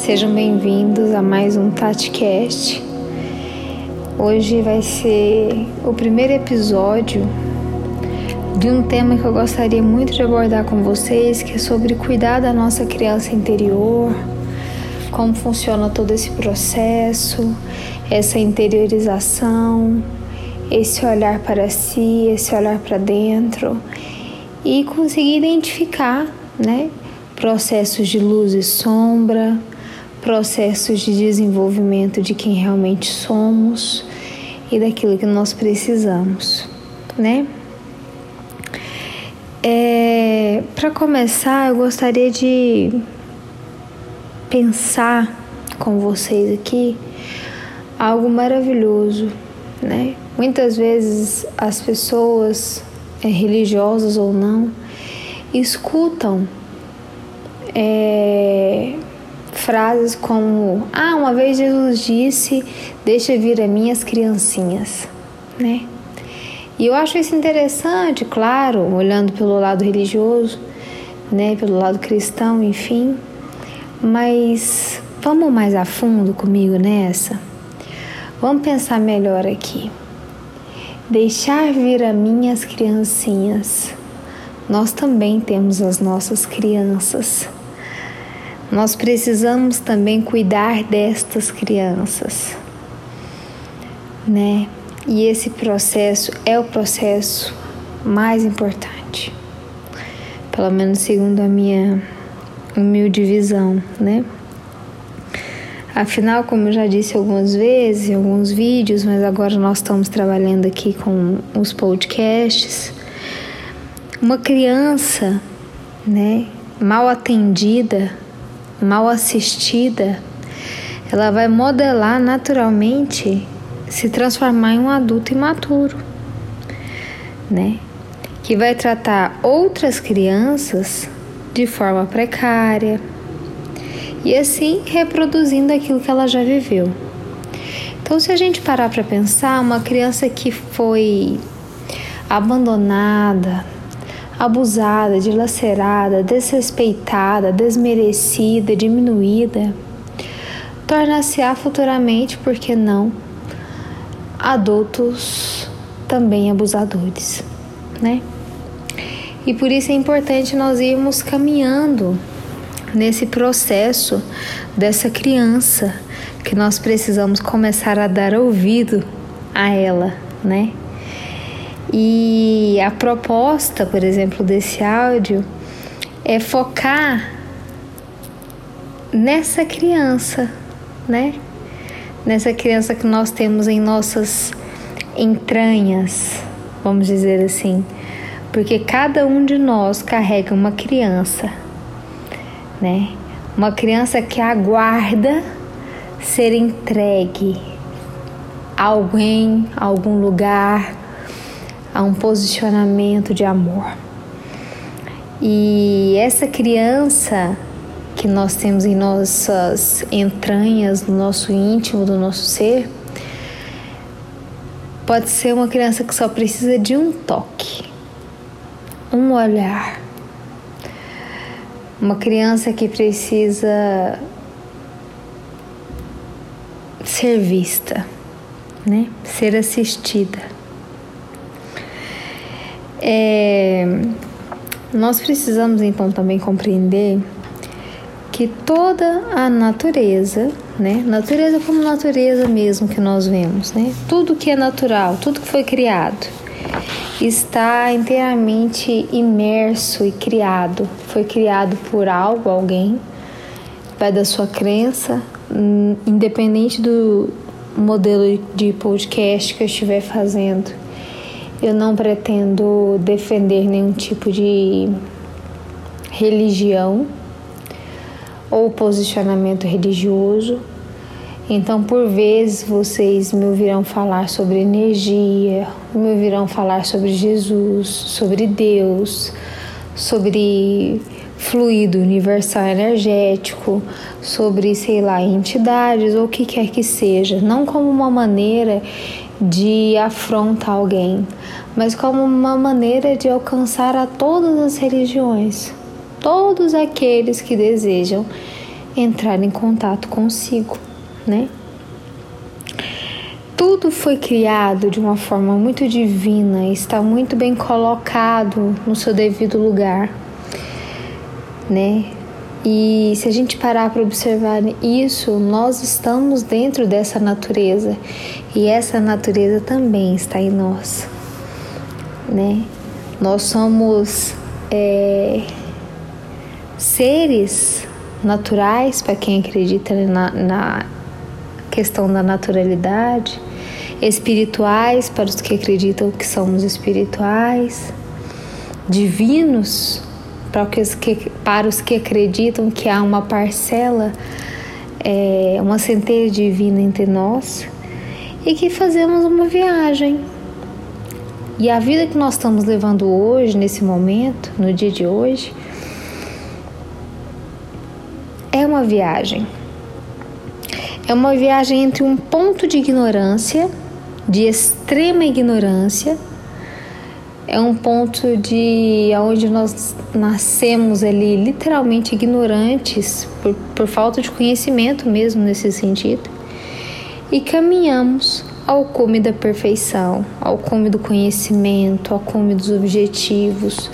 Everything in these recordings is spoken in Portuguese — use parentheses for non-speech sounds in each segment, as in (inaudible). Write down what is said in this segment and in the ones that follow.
Sejam bem-vindos a mais um TatiCast. Hoje vai ser o primeiro episódio de um tema que eu gostaria muito de abordar com vocês, que é sobre cuidar da nossa criança interior, como funciona todo esse processo, essa interiorização, esse olhar para si, esse olhar para dentro e conseguir identificar, né, processos de luz e sombra, processos de desenvolvimento de quem realmente somos e daquilo que nós precisamos, né? É, Para começar, eu gostaria de pensar com vocês aqui algo maravilhoso, né? Muitas vezes as pessoas, é, religiosas ou não, escutam é, frases como: Ah, uma vez Jesus disse, deixa vir a minhas criancinhas, né? E eu acho isso interessante, claro, olhando pelo lado religioso, né, pelo lado cristão, enfim. Mas vamos mais a fundo comigo nessa? Vamos pensar melhor aqui. Deixar vir a minhas criancinhas. Nós também temos as nossas crianças. Nós precisamos também cuidar destas crianças, né? E esse processo é o processo mais importante, pelo menos segundo a minha humilde visão, né? Afinal, como eu já disse algumas vezes em alguns vídeos, mas agora nós estamos trabalhando aqui com os podcasts, uma criança, né, mal atendida, mal assistida, ela vai modelar naturalmente se transformar em um adulto imaturo, né? Que vai tratar outras crianças de forma precária e assim reproduzindo aquilo que ela já viveu. Então, se a gente parar para pensar, uma criança que foi abandonada, abusada, dilacerada, desrespeitada, desmerecida, diminuída, torna-se-á futuramente, por que não, adultos também abusadores, né? E por isso é importante nós irmos caminhando nesse processo dessa criança que nós precisamos começar a dar ouvido a ela, né? E a proposta, por exemplo, desse áudio é focar nessa criança, né? nessa criança que nós temos em nossas entranhas, vamos dizer assim, porque cada um de nós carrega uma criança, né? Uma criança que aguarda ser entregue a alguém, a algum lugar, a um posicionamento de amor. E essa criança que nós temos em nossas entranhas, no nosso íntimo, do nosso ser, pode ser uma criança que só precisa de um toque, um olhar. Uma criança que precisa ser vista, né? Ser assistida. É, nós precisamos então também compreender que toda a natureza, né, natureza como natureza mesmo que nós vemos, né, tudo que é natural, tudo que foi criado, está inteiramente imerso e criado, foi criado por algo, alguém, vai da sua crença, hum, independente do modelo de podcast que eu estiver fazendo. Eu não pretendo defender nenhum tipo de religião ou posicionamento religioso. Então, por vezes, vocês me ouvirão falar sobre energia, me ouvirão falar sobre Jesus, sobre Deus, sobre fluido universal energético, sobre, sei lá, entidades ou o que quer que seja, não como uma maneira de afrontar alguém, mas como uma maneira de alcançar a todas as religiões todos aqueles que desejam entrar em contato consigo, né? Tudo foi criado de uma forma muito divina, está muito bem colocado no seu devido lugar, né? E se a gente parar para observar isso, nós estamos dentro dessa natureza e essa natureza também está em nós, né? Nós somos é, seres naturais para quem acredita na, na questão da naturalidade espirituais para os que acreditam que somos espirituais, divinos para os que, para os que acreditam que há uma parcela, é, uma centelha divina entre nós e que fazemos uma viagem. E a vida que nós estamos levando hoje, nesse momento, no dia de hoje, é uma viagem. É uma viagem entre um ponto de ignorância de extrema ignorância. É um ponto de onde nós nascemos ali literalmente ignorantes por, por falta de conhecimento mesmo nesse sentido. E caminhamos ao cume da perfeição, ao cume do conhecimento, ao cume dos objetivos,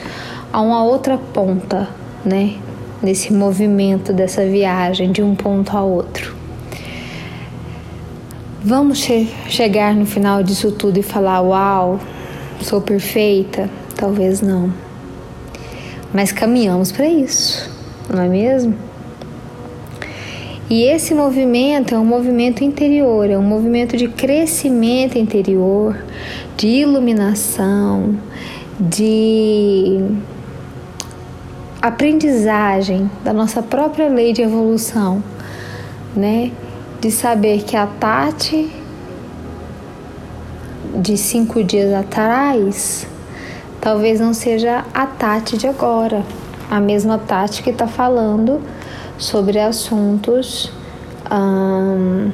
a uma outra ponta, né? Nesse movimento dessa viagem de um ponto a outro. Vamos che chegar no final disso tudo e falar: Uau, sou perfeita? Talvez não. Mas caminhamos para isso, não é mesmo? E esse movimento é um movimento interior, é um movimento de crescimento interior, de iluminação, de aprendizagem da nossa própria lei de evolução, né? de saber que a Tati de cinco dias atrás talvez não seja a Tati de agora, a mesma Tati que está falando sobre assuntos hum,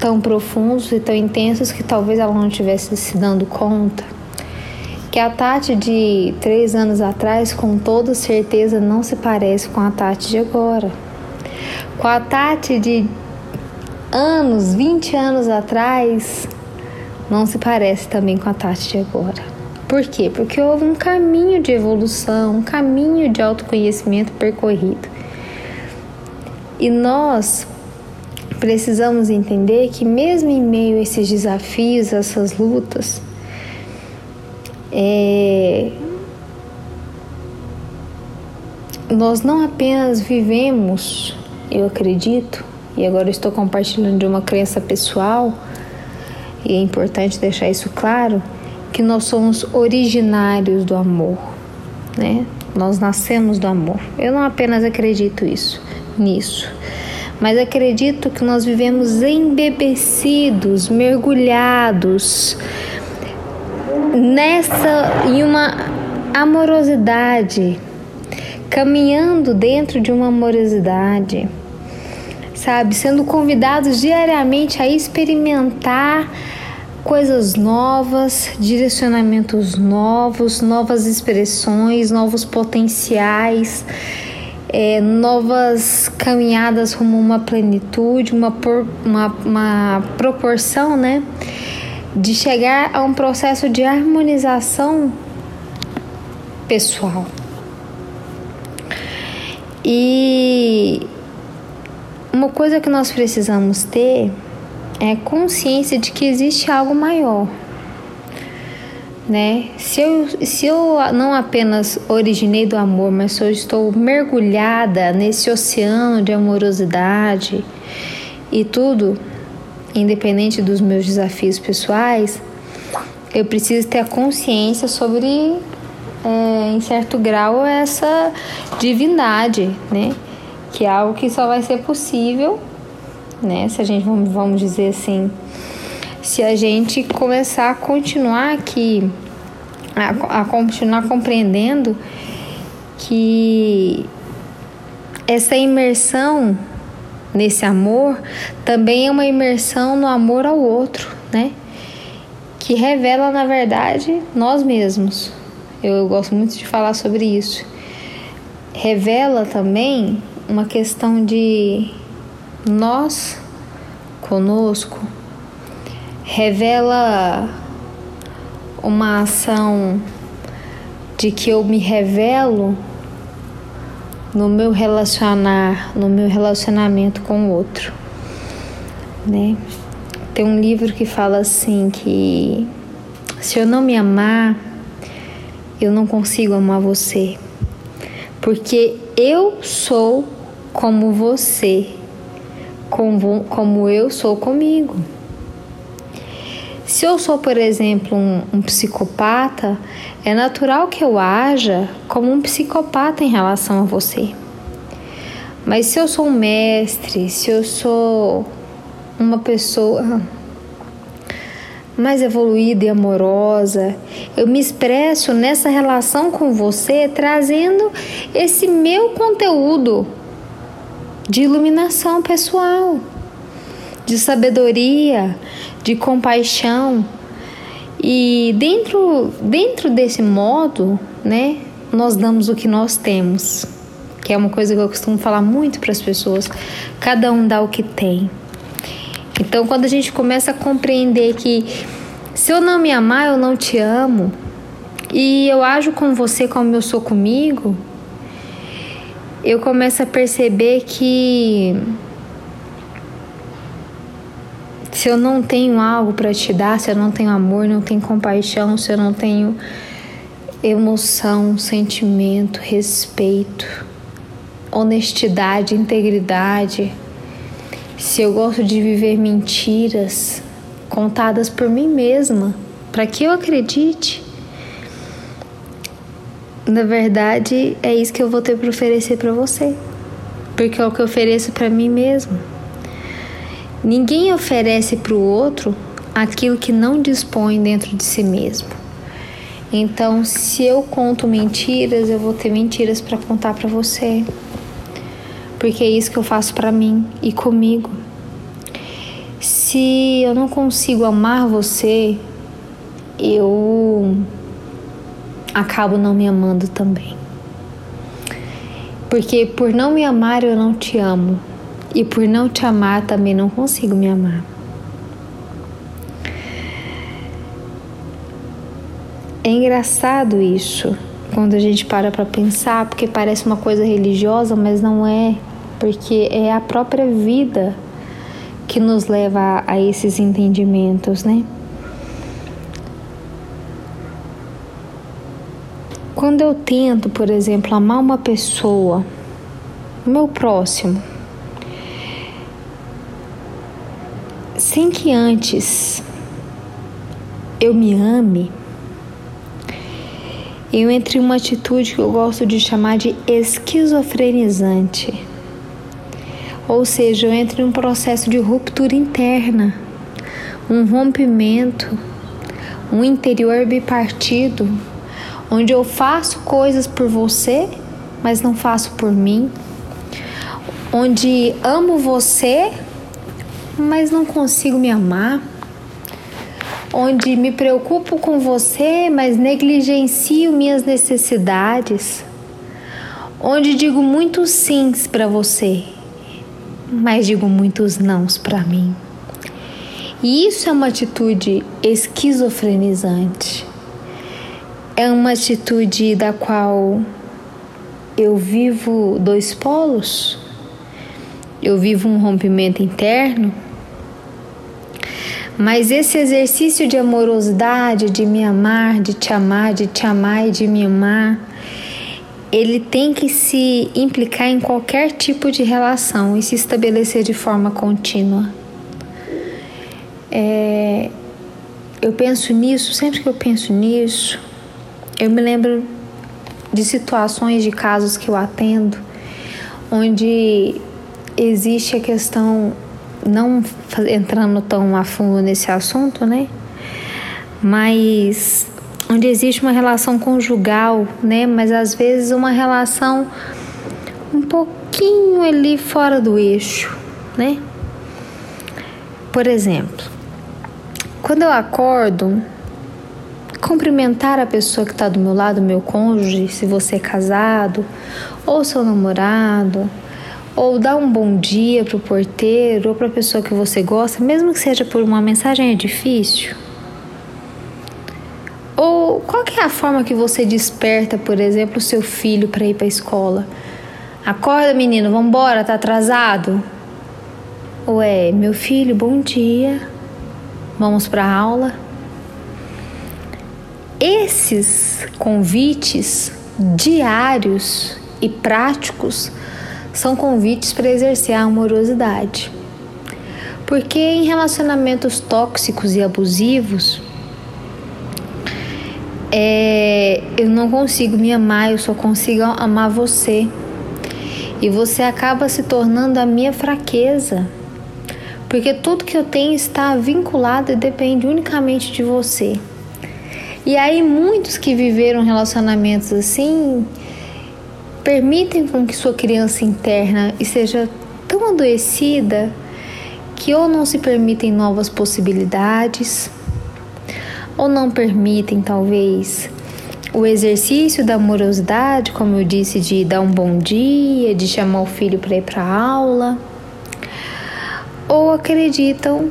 tão profundos e tão intensos que talvez ela não tivesse se dando conta. Que a Tati de três anos atrás, com toda certeza, não se parece com a Tati de agora. Com a Tati de anos, 20 anos atrás, não se parece também com a Tati de agora. Por quê? Porque houve um caminho de evolução, um caminho de autoconhecimento percorrido. E nós precisamos entender que, mesmo em meio a esses desafios, essas lutas, é, nós não apenas vivemos, eu acredito, e agora estou compartilhando de uma crença pessoal, e é importante deixar isso claro, que nós somos originários do amor, né? Nós nascemos do amor. Eu não apenas acredito isso, nisso, mas acredito que nós vivemos embebecidos, mergulhados nessa em uma amorosidade, caminhando dentro de uma amorosidade sabe? Sendo convidados diariamente a experimentar coisas novas, direcionamentos novos, novas expressões, novos potenciais, é, novas caminhadas rumo a uma plenitude, uma, por, uma, uma proporção, né? De chegar a um processo de harmonização pessoal. E uma coisa que nós precisamos ter é consciência de que existe algo maior. Né? Se eu, se eu não apenas originei do amor, mas se eu estou mergulhada nesse oceano de amorosidade e tudo, independente dos meus desafios pessoais, eu preciso ter a consciência sobre, é, em certo grau, essa divindade, né? que é algo que só vai ser possível, né? Se a gente vamos dizer assim, se a gente começar a continuar aqui, a, a continuar compreendendo que essa imersão nesse amor também é uma imersão no amor ao outro, né? Que revela, na verdade, nós mesmos. Eu gosto muito de falar sobre isso. Revela também uma questão de nós conosco revela uma ação de que eu me revelo no meu relacionar, no meu relacionamento com o outro, né? Tem um livro que fala assim que se eu não me amar, eu não consigo amar você. Porque eu sou como você, como, como eu sou comigo. Se eu sou, por exemplo, um, um, psicopata, é natural que eu haja como um psicopata em relação a você. Mas se eu sou um mestre, se eu sou uma pessoa mais evoluída e amorosa. Eu me expresso nessa relação com você trazendo esse meu conteúdo de iluminação pessoal, de sabedoria, de compaixão. E dentro, dentro desse modo, né, nós damos o que nós temos, que é uma coisa que eu costumo falar muito para as pessoas. Cada um dá o que tem. Então, quando a gente começa a compreender que se eu não me amar, eu não te amo, e eu ajo com você como eu sou comigo, eu começo a perceber que se eu não tenho algo para te dar, se eu não tenho amor, não tenho compaixão, se eu não tenho emoção, sentimento, respeito, honestidade, integridade, se eu gosto de viver mentiras contadas por mim mesma, para que eu acredite. Na verdade, é isso que eu vou ter para oferecer para você, porque é o que eu ofereço para mim mesmo. Ninguém oferece para o outro aquilo que não dispõe dentro de si mesmo. Então, se eu conto mentiras, eu vou ter mentiras para contar para você porque é isso que eu faço para mim e comigo. Se eu não consigo amar você, eu acabo não me amando também. Porque por não me amar eu não te amo, e por não te amar também não consigo me amar. É engraçado isso quando a gente para para pensar, porque parece uma coisa religiosa, mas não é porque é a própria vida que nos leva a, esses entendimentos, né? Quando eu tento, por exemplo, amar uma pessoa, o meu próximo, sem que antes eu me ame, eu entre uma atitude que eu gosto de chamar de esquizofrenizante. Ou seja, eu entro em um processo de ruptura interna, um rompimento, um interior bipartido, onde eu faço coisas por você, mas não faço por mim, onde amo você, mas não consigo me amar, onde me preocupo com você, mas negligencio minhas necessidades, onde digo muitos sims para você mas digo muitos nãos para mim. E isso é uma atitude esquizofrenizante. É uma atitude da qual eu vivo dois polos. Eu vivo um rompimento interno. Mas esse exercício de amorosidade, de me amar, de te amar, de te amar e de me amar, ele tem que se implicar em qualquer tipo de relação e se estabelecer de forma contínua. É, eu penso nisso, sempre que eu penso nisso, eu me lembro de situações, de casos que eu atendo, onde existe a questão, não entrando tão a fundo nesse assunto, né? Mas onde existe uma relação conjugal, né? Mas às vezes uma relação um pouquinho ali fora do eixo, né? Por exemplo, quando eu acordo, cumprimentar a pessoa que está do meu lado, meu cônjuge, se você é casado, ou seu namorado, ou dar um bom dia para o porteiro ou para a pessoa que você gosta, mesmo que seja por uma mensagem, é difícil? Ou qual é a forma que você desperta, por exemplo, o seu filho para ir para a escola? Acorda, menino, vamos embora, tá atrasado? Ou é, meu filho, bom dia, vamos para aula? Esses convites diários e práticos são convites para exercer a amorosidade. Porque em relacionamentos tóxicos e abusivos, é, eu não consigo me amar, eu só consigo amar você. E você acaba se tornando a minha fraqueza. Porque tudo que eu tenho está vinculado e depende unicamente de você. E aí, muitos que viveram relacionamentos assim permitem com que sua criança interna seja tão adoecida que ou não se permitem novas possibilidades, ou não permitem talvez o exercício da amorosidade, como eu disse, de dar um bom dia, de chamar o filho para ir para aula, ou acreditam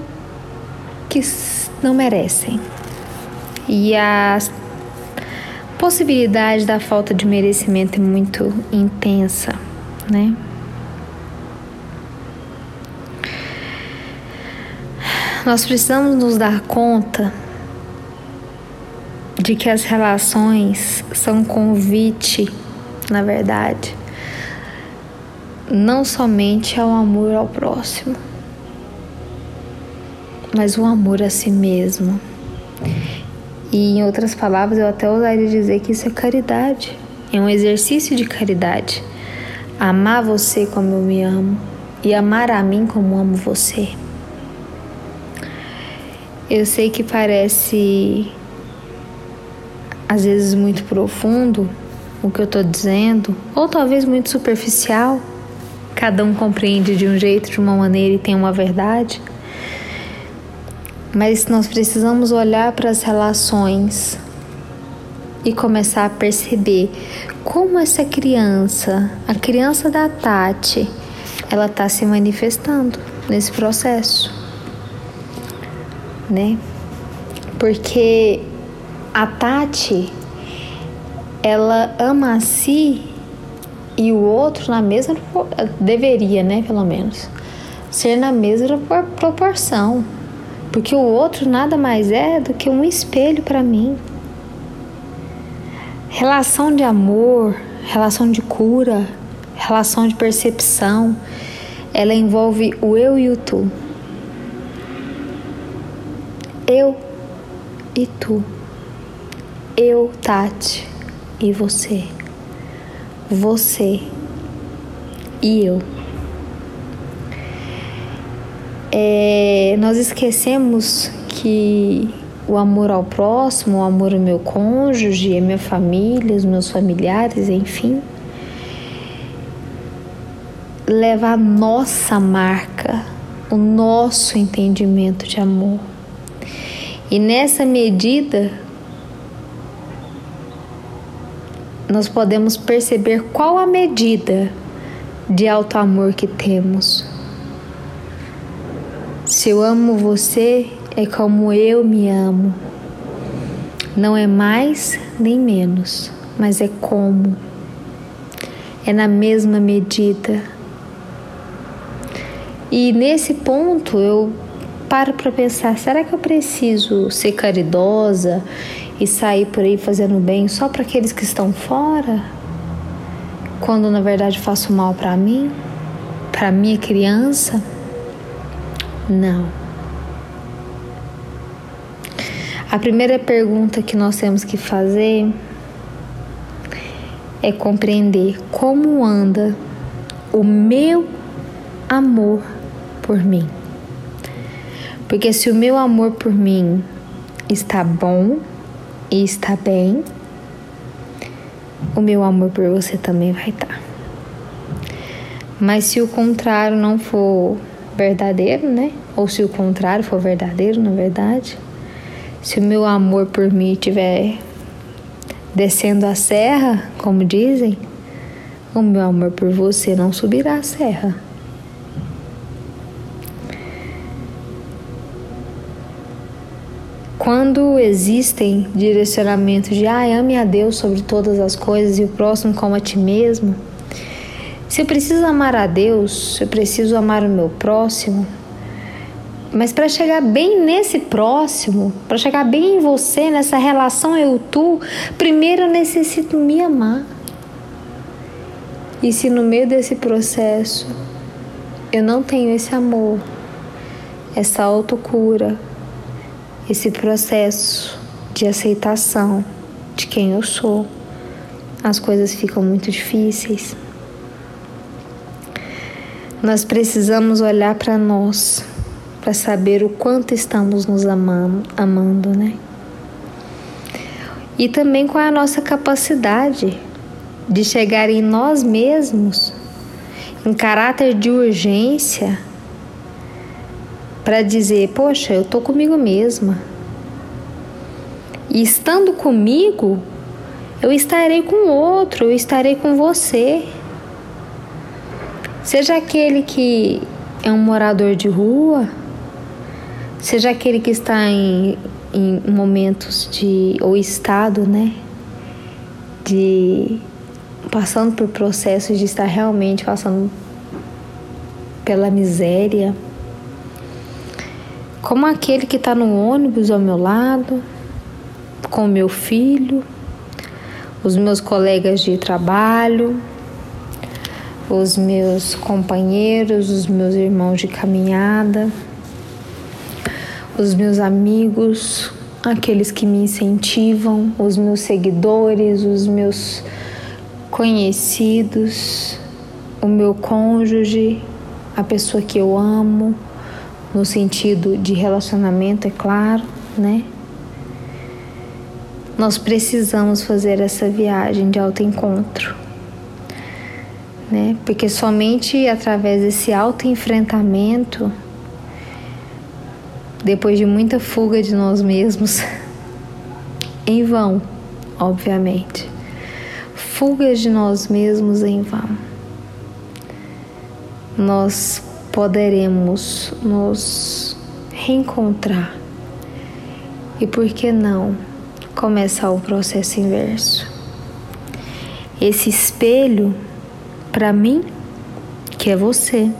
que não merecem. E a possibilidade da falta de merecimento é muito intensa, né? Nós precisamos nos dar conta de que as relações são convite, na verdade, não somente ao amor ao próximo, mas o amor a si mesmo. E em outras palavras, eu até ousaria dizer que isso é caridade, é um exercício de caridade. Amar você como eu me amo e amar a mim como amo você. Eu sei que parece às vezes muito profundo o que eu estou dizendo, ou talvez muito superficial. Cada um compreende de um jeito, de uma maneira e tem uma verdade. Mas nós precisamos olhar para as relações e começar a perceber como essa criança, a criança da Tati, ela está se manifestando nesse processo, né? Porque a Tati, ela ama a si e o outro na mesma deveria, né, pelo menos, ser na mesma proporção, porque o outro nada mais é do que um espelho para mim. Relação de amor, relação de cura, relação de percepção, ela envolve o eu e o tu. Eu e tu eu, Tati, e você. Você e eu. É, nós esquecemos que o amor ao próximo, o amor ao meu cônjuge, a minha família, os meus familiares, enfim, leva a nossa marca, o nosso entendimento de amor. E nessa medida, nós podemos perceber qual a medida de alto amor que temos. Se eu amo você, é como eu me amo. Não é mais nem menos, mas é como. É na mesma medida. E nesse ponto eu paro para pensar: será que eu preciso ser caridosa e sair por aí fazendo bem só para aqueles que estão fora, quando na verdade faço mal para mim, para minha criança? Não. A primeira pergunta que nós temos que fazer é compreender como anda o meu amor por mim. Porque se o meu amor por mim está bom, e está bem, o meu amor por você também vai estar. Tá. Mas se o contrário não for verdadeiro, né? Ou se o contrário for verdadeiro, na verdade, se o meu amor por mim estiver descendo a serra, como dizem, o meu amor por você não subirá a serra. Quando existem direcionamentos de ah, ame a Deus sobre todas as coisas e o próximo como a ti mesmo, se eu preciso amar a Deus, eu preciso amar o meu próximo, mas para chegar bem nesse próximo, para chegar bem em você, nessa relação eu-tu, primeiro eu necessito me amar. E se no meio desse processo eu não tenho esse amor, essa autocura, esse processo de aceitação de quem eu sou, as coisas ficam muito difíceis. Nós precisamos olhar para nós para saber o quanto estamos nos amando, amando, né? E também qual é a nossa capacidade de chegar em nós mesmos em caráter de urgência para dizer: Poxa, eu tô comigo mesma. E estando comigo, eu estarei com o outro, eu estarei com você. Seja aquele que é um morador de rua, seja aquele que está em, em momentos de ou estado, né, de passando por processos de estar realmente passando pela miséria, como aquele que está no ônibus ao meu lado, com meu filho, os meus colegas de trabalho, os meus companheiros, os meus irmãos de caminhada, os meus amigos, aqueles que me incentivam, os meus seguidores, os meus conhecidos, o meu cônjuge, a pessoa que eu amo, no sentido de relacionamento, é claro, né? Nós precisamos fazer essa viagem de autoencontro, né? Porque somente através desse autoenfrentamento, depois de muita fuga de nós mesmos, (laughs) em vão, obviamente, fugas de nós mesmos em vão. Nós poderemos nos reencontrar e por que não começar o processo inverso? Esse espelho, para mim, que é você,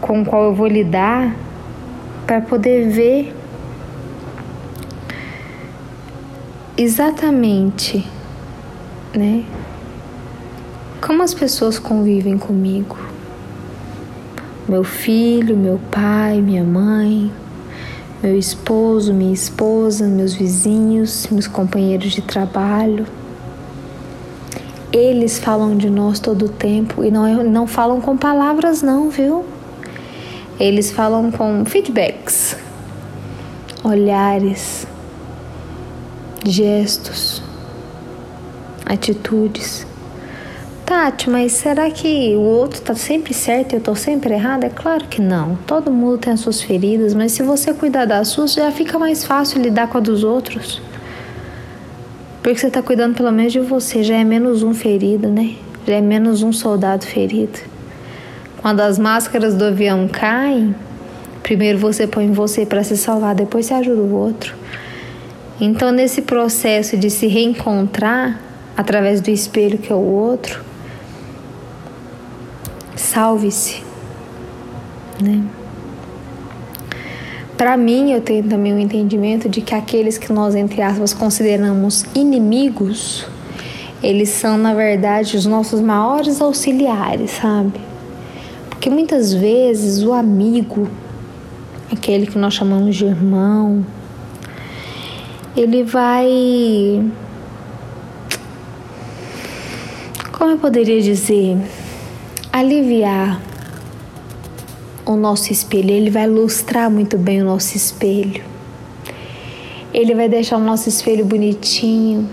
com o qual eu vou lidar para poder ver exatamente né? Como as pessoas convivem comigo? Meu filho, meu pai, minha mãe, meu esposo, minha esposa, meus vizinhos, meus companheiros de trabalho. Eles falam de nós todo o tempo e não, não falam com palavras, não, viu? Eles falam com feedbacks, olhares, gestos atitudes. Tati, mas será que o outro tá sempre certo e eu tô sempre errada? É claro que não. Todo mundo tem as suas feridas, mas se você cuidar das suas, já fica mais fácil lidar com a dos outros. Porque você tá cuidando pelo menos de você, já é menos um ferido, né? Já é menos um soldado ferido. Quando as máscaras do avião caem, primeiro você põe você para se salvar, depois você ajuda o outro. Então, nesse processo de se reencontrar, através do espelho que é o outro, salve-se, né? Para mim, eu tenho também o um entendimento de que aqueles que nós, entre aspas, consideramos inimigos, eles são, na verdade, os nossos maiores auxiliares, sabe? Porque muitas vezes o amigo, aquele que nós chamamos de irmão, ele vai como eu poderia dizer, aliviar o nosso espelho. Ele vai lustrar muito bem o nosso espelho. Ele vai deixar o nosso espelho bonitinho.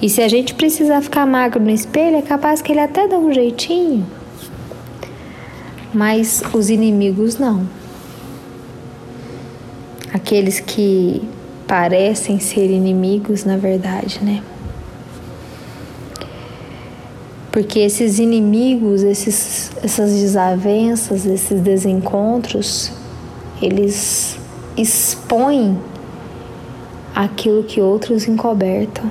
E se a gente precisar ficar magro no espelho, é capaz que ele até dá um jeitinho. Mas os inimigos não. Aqueles que parecem ser inimigos, na verdade, né? Porque esses inimigos, esses, essas desavenças, esses desencontros, eles expõem aquilo que outros encobertam.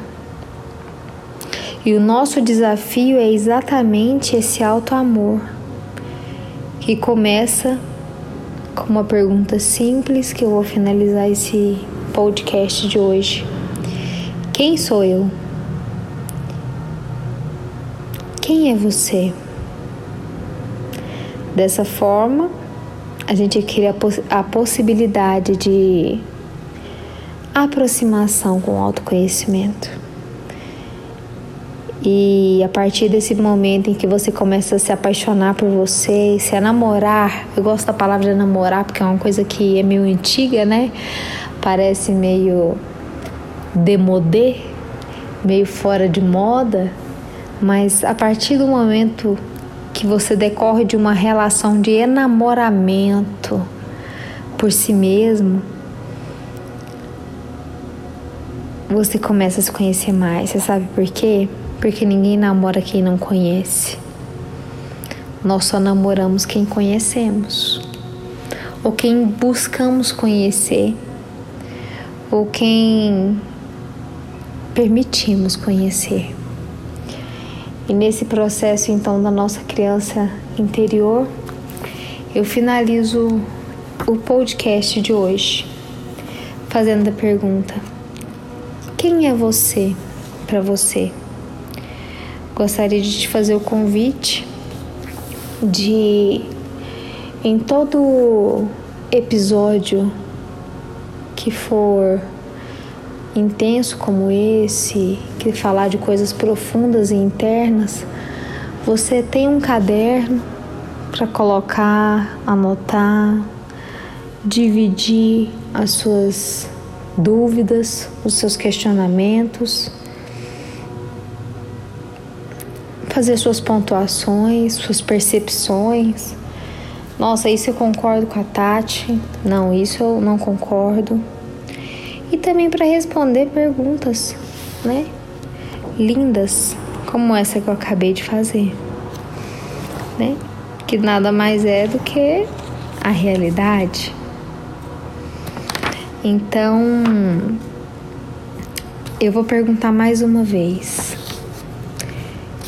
E o nosso desafio é exatamente esse alto amor, que começa com uma pergunta simples que eu vou finalizar esse podcast de hoje. Quem sou eu? Quem é você? Dessa forma, a gente cria a possibilidade de aproximação com o autoconhecimento. E a partir desse momento em que você começa a se apaixonar por você, se namorar, eu gosto da palavra namorar porque é uma coisa que é meio antiga, né? Parece meio demodê, meio fora de moda, mas a partir do momento que você decorre de uma relação de enamoramento por si mesmo, você começa a se conhecer mais. Você sabe por quê? Porque ninguém namora quem não conhece. Nós só namoramos quem conhecemos, ou quem buscamos conhecer, ou quem permitimos conhecer. E nesse processo então da nossa criança interior, eu finalizo o podcast de hoje fazendo a pergunta: quem é você para você? Gostaria de te fazer o convite de em todo episódio que for intenso como esse, que falar de coisas profundas e internas, você tem um caderno para colocar, anotar, dividir as suas dúvidas, os seus questionamentos, fazer suas pontuações, suas percepções. Nossa, isso eu concordo com a Tati. Não, isso eu não concordo e também para responder perguntas, né? Lindas, como essa que eu acabei de fazer, né? Que nada mais é do que a realidade. Então, eu vou perguntar mais uma vez: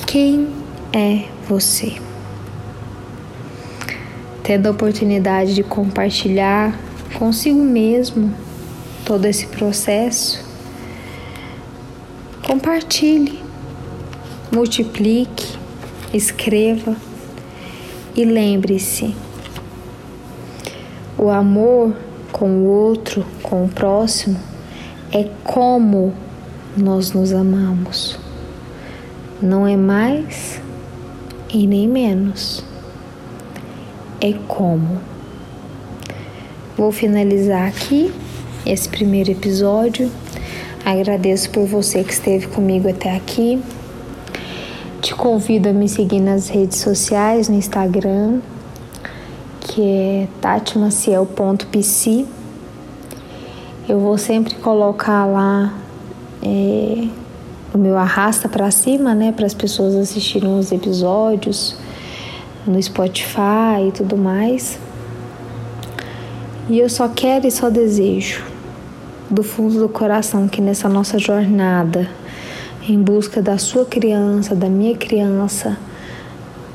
quem é você? Tendo a oportunidade de compartilhar consigo mesmo todo esse processo, compartilhe, multiplique, escreva e lembre-se: o amor com o outro, com o próximo, é como nós nos amamos. Não é mais e nem menos. É como. Vou finalizar aqui esse primeiro episódio. Agradeço por você que esteve comigo até aqui. Te convido a me seguir nas redes sociais, no Instagram, que é tatimaciel.pc. Eu vou sempre colocar lá é, o meu arrasta para cima, né, para as pessoas assistirem os episódios no Spotify e tudo mais. E eu só quero e só desejo do fundo do coração que nessa nossa jornada em busca da sua criança, da minha criança,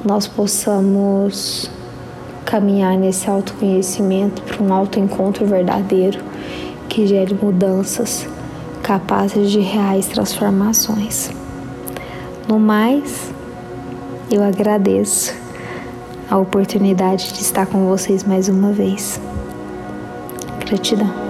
nós possamos caminhar nesse autoconhecimento para um autoencontro verdadeiro que gere mudanças capazes de reais transformações. No mais, eu agradeço a oportunidade de estar com vocês mais uma vez. Gratidão.